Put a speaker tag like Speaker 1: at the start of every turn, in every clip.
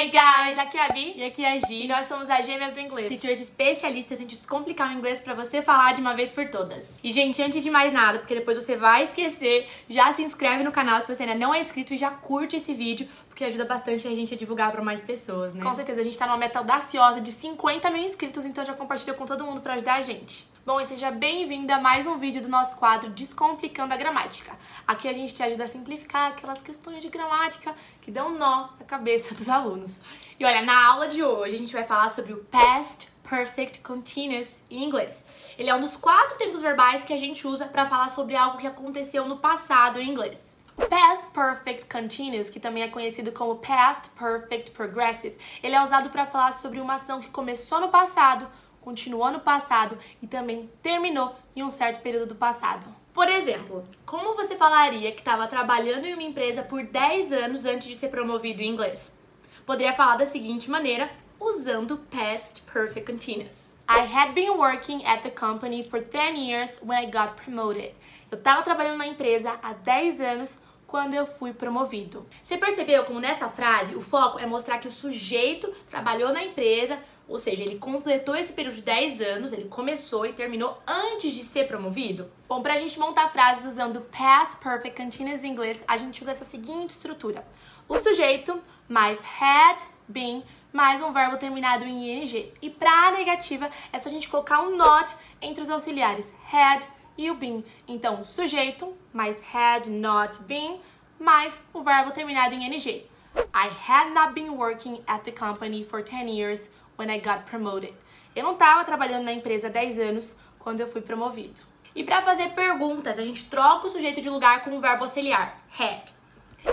Speaker 1: Hey guys, aqui é a Bi
Speaker 2: E aqui é a
Speaker 1: e
Speaker 2: Gi,
Speaker 1: nós somos as gêmeas do inglês.
Speaker 2: teachers especialistas em descomplicar o inglês pra você falar de uma vez por todas. E gente, antes de mais nada, porque depois você vai esquecer, já se inscreve no canal se você ainda não é inscrito e já curte esse vídeo, porque ajuda bastante a gente a divulgar pra mais pessoas, né?
Speaker 1: Com certeza, a gente tá numa meta audaciosa de 50 mil inscritos, então já compartilha com todo mundo pra ajudar a gente. Bom, e seja bem-vindo a mais um vídeo do nosso quadro Descomplicando a Gramática. Aqui a gente te ajuda a simplificar aquelas questões de gramática que dão nó na cabeça dos alunos.
Speaker 2: E olha, na aula de hoje a gente vai falar sobre o Past Perfect Continuous em inglês. Ele é um dos quatro tempos verbais que a gente usa pra falar sobre algo que aconteceu no passado em inglês.
Speaker 1: Past Perfect Continuous, que também é conhecido como Past Perfect Progressive, ele é usado para falar sobre uma ação que começou no passado, continuou no passado e também terminou em um certo período do passado.
Speaker 2: Por exemplo, como você falaria que estava trabalhando em uma empresa por 10 anos antes de ser promovido em inglês? Poderia falar da seguinte maneira, usando Past Perfect Continuous.
Speaker 1: I had been working at the company for 10 years when I got promoted. Eu estava trabalhando na empresa há 10 anos quando eu fui promovido.
Speaker 2: Você percebeu como nessa frase o foco é mostrar que o sujeito trabalhou na empresa, ou seja, ele completou esse período de 10 anos, ele começou e terminou antes de ser promovido?
Speaker 1: Bom, pra gente montar frases usando past perfect continuous em inglês, a gente usa essa seguinte estrutura. O sujeito mais had been mais um verbo terminado em ing. E pra negativa, é só a gente colocar um not entre os auxiliares had e o been. Então, sujeito mais had not been mais o verbo terminado em ing. I had not been working at the company for 10 years when I got promoted. Eu não estava trabalhando na empresa há 10 anos quando eu fui promovido.
Speaker 2: E para fazer perguntas, a gente troca o sujeito de lugar com o verbo auxiliar, had.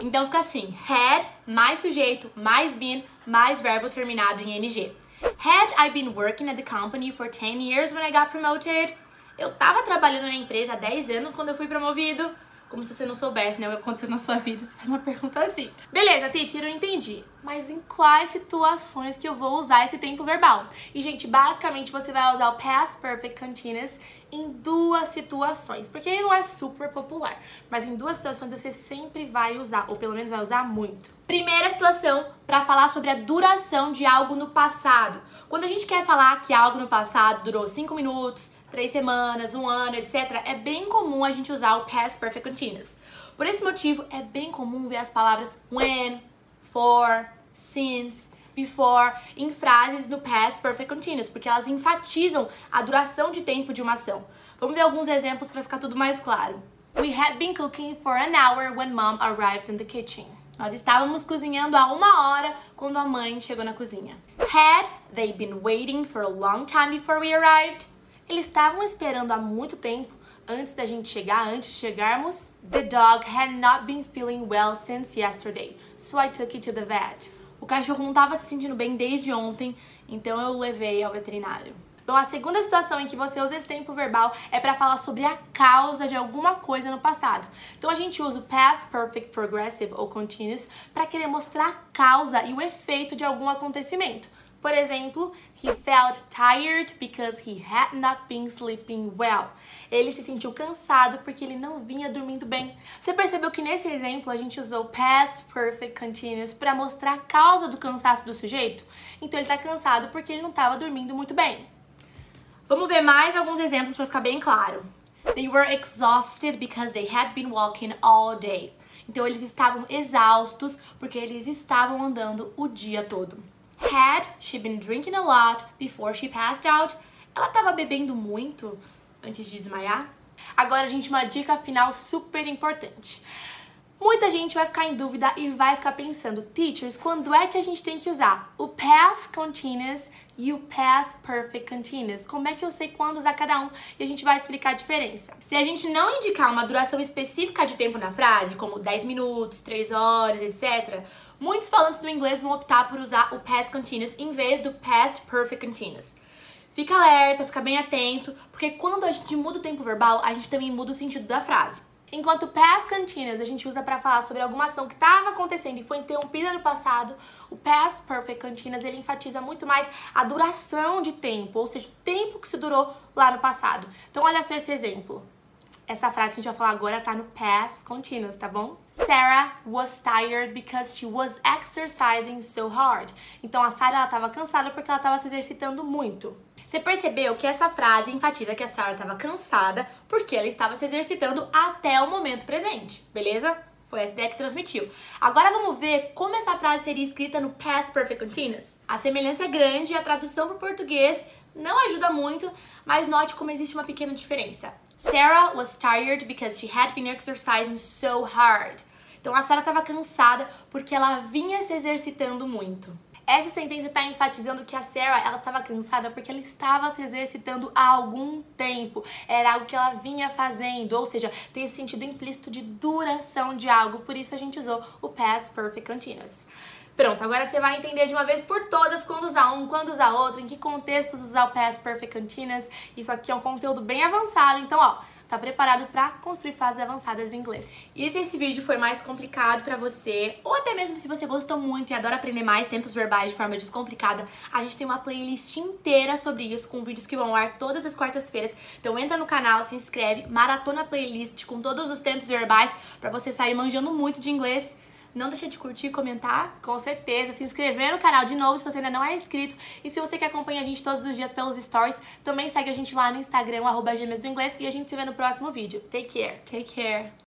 Speaker 2: Então fica assim: had mais sujeito mais been mais verbo terminado em ing. Had I been working at the company for 10 years when I got promoted? Eu tava trabalhando na empresa há 10 anos quando eu fui promovido. Como se você não soubesse, né? O que aconteceu na sua vida. Você faz uma pergunta assim.
Speaker 1: Beleza, teacher, eu entendi. Mas em quais situações que eu vou usar esse tempo verbal? E, gente, basicamente você vai usar o past perfect continuous em duas situações, porque ele não é super popular, mas em duas situações você sempre vai usar, ou pelo menos vai usar muito.
Speaker 2: Primeira situação para falar sobre a duração de algo no passado. Quando a gente quer falar que algo no passado durou 5 minutos, três semanas, um ano, etc., é bem comum a gente usar o past perfect continuous. Por esse motivo, é bem comum ver as palavras when, for, since, before em frases no past perfect continuous, porque elas enfatizam a duração de tempo de uma ação. Vamos ver alguns exemplos para ficar tudo mais claro.
Speaker 1: We had been cooking for an hour when mom arrived in the kitchen.
Speaker 2: Nós estávamos cozinhando há uma hora quando a mãe chegou na cozinha. Had they been waiting for a long time before we arrived?
Speaker 1: Eles estavam esperando há muito tempo antes da gente chegar, antes de chegarmos. The dog had not been feeling well since yesterday, so I took it to the vet.
Speaker 2: O cachorro não estava se sentindo bem desde ontem, então eu o levei ao veterinário.
Speaker 1: Bom, a segunda situação em que você usa esse tempo verbal é para falar sobre a causa de alguma coisa no passado. Então a gente usa o past perfect progressive ou continuous para querer mostrar a causa e o efeito de algum acontecimento. Por exemplo, he felt tired because he had not been sleeping well. Ele se sentiu cansado porque ele não vinha dormindo bem. Você percebeu que nesse exemplo a gente usou past perfect continuous para mostrar a causa do cansaço do sujeito? Então ele está cansado porque ele não estava dormindo muito bem.
Speaker 2: Vamos ver mais alguns exemplos para ficar bem claro. They were exhausted because they had been walking all day. Então eles estavam exaustos porque eles estavam andando o dia todo. Had she been drinking a lot before she passed out? Ela estava bebendo muito antes de desmaiar?
Speaker 1: Agora, gente, uma dica final super importante. Muita gente vai ficar em dúvida e vai ficar pensando, teachers, quando é que a gente tem que usar o past continuous e o past perfect continuous? Como é que eu sei quando usar cada um? E a gente vai explicar a diferença.
Speaker 2: Se a gente não indicar uma duração específica de tempo na frase, como 10 minutos, 3 horas, etc., muitos falantes do inglês vão optar por usar o past continuous em vez do past perfect continuous. Fica alerta, fica bem atento, porque quando a gente muda o tempo verbal, a gente também muda o sentido da frase.
Speaker 1: Enquanto o past continuous a gente usa para falar sobre alguma ação que estava acontecendo e foi interrompida no passado, o past perfect continuous ele enfatiza muito mais a duração de tempo, ou seja, o tempo que se durou lá no passado. Então olha só esse exemplo. Essa frase que a gente vai falar agora tá no past continuous, tá bom? Sarah was tired because she was exercising so hard. Então a Sarah ela tava cansada porque ela tava se exercitando muito.
Speaker 2: Você percebeu que essa frase enfatiza que a Sarah estava cansada porque ela estava se exercitando até o momento presente, beleza? Foi essa ideia que transmitiu. Agora vamos ver como essa frase seria escrita no Past Perfect Continuous. A semelhança é grande e a tradução para o português não ajuda muito, mas note como existe uma pequena diferença. Sarah was tired because she had been exercising so hard. Então a Sarah estava cansada porque ela vinha se exercitando muito.
Speaker 1: Essa sentença está enfatizando que a Sarah ela estava cansada porque ela estava se exercitando há algum tempo. Era algo que ela vinha fazendo, ou seja, tem esse sentido implícito de duração de algo. Por isso a gente usou o past perfect continuous. Pronto, agora você vai entender de uma vez por todas quando usar um, quando usar outro, em que contextos usar o past perfect continuous. Isso aqui é um conteúdo bem avançado, então ó, tá preparado para construir frases avançadas em inglês.
Speaker 2: E se esse vídeo foi mais complicado para você, ou até mesmo se você gostou muito e adora aprender mais tempos verbais de forma descomplicada, a gente tem uma playlist inteira sobre isso, com vídeos que vão ar todas as quartas-feiras. Então entra no canal, se inscreve, maratona playlist com todos os tempos verbais para você sair manjando muito de inglês não deixa de curtir, comentar,
Speaker 1: com certeza, se inscrever no canal de novo se você ainda não é inscrito. E se você quer acompanhar a gente todos os dias pelos stories, também segue a gente lá no Instagram, arroba do inglês, e a gente se vê no próximo vídeo. Take care!
Speaker 2: Take care!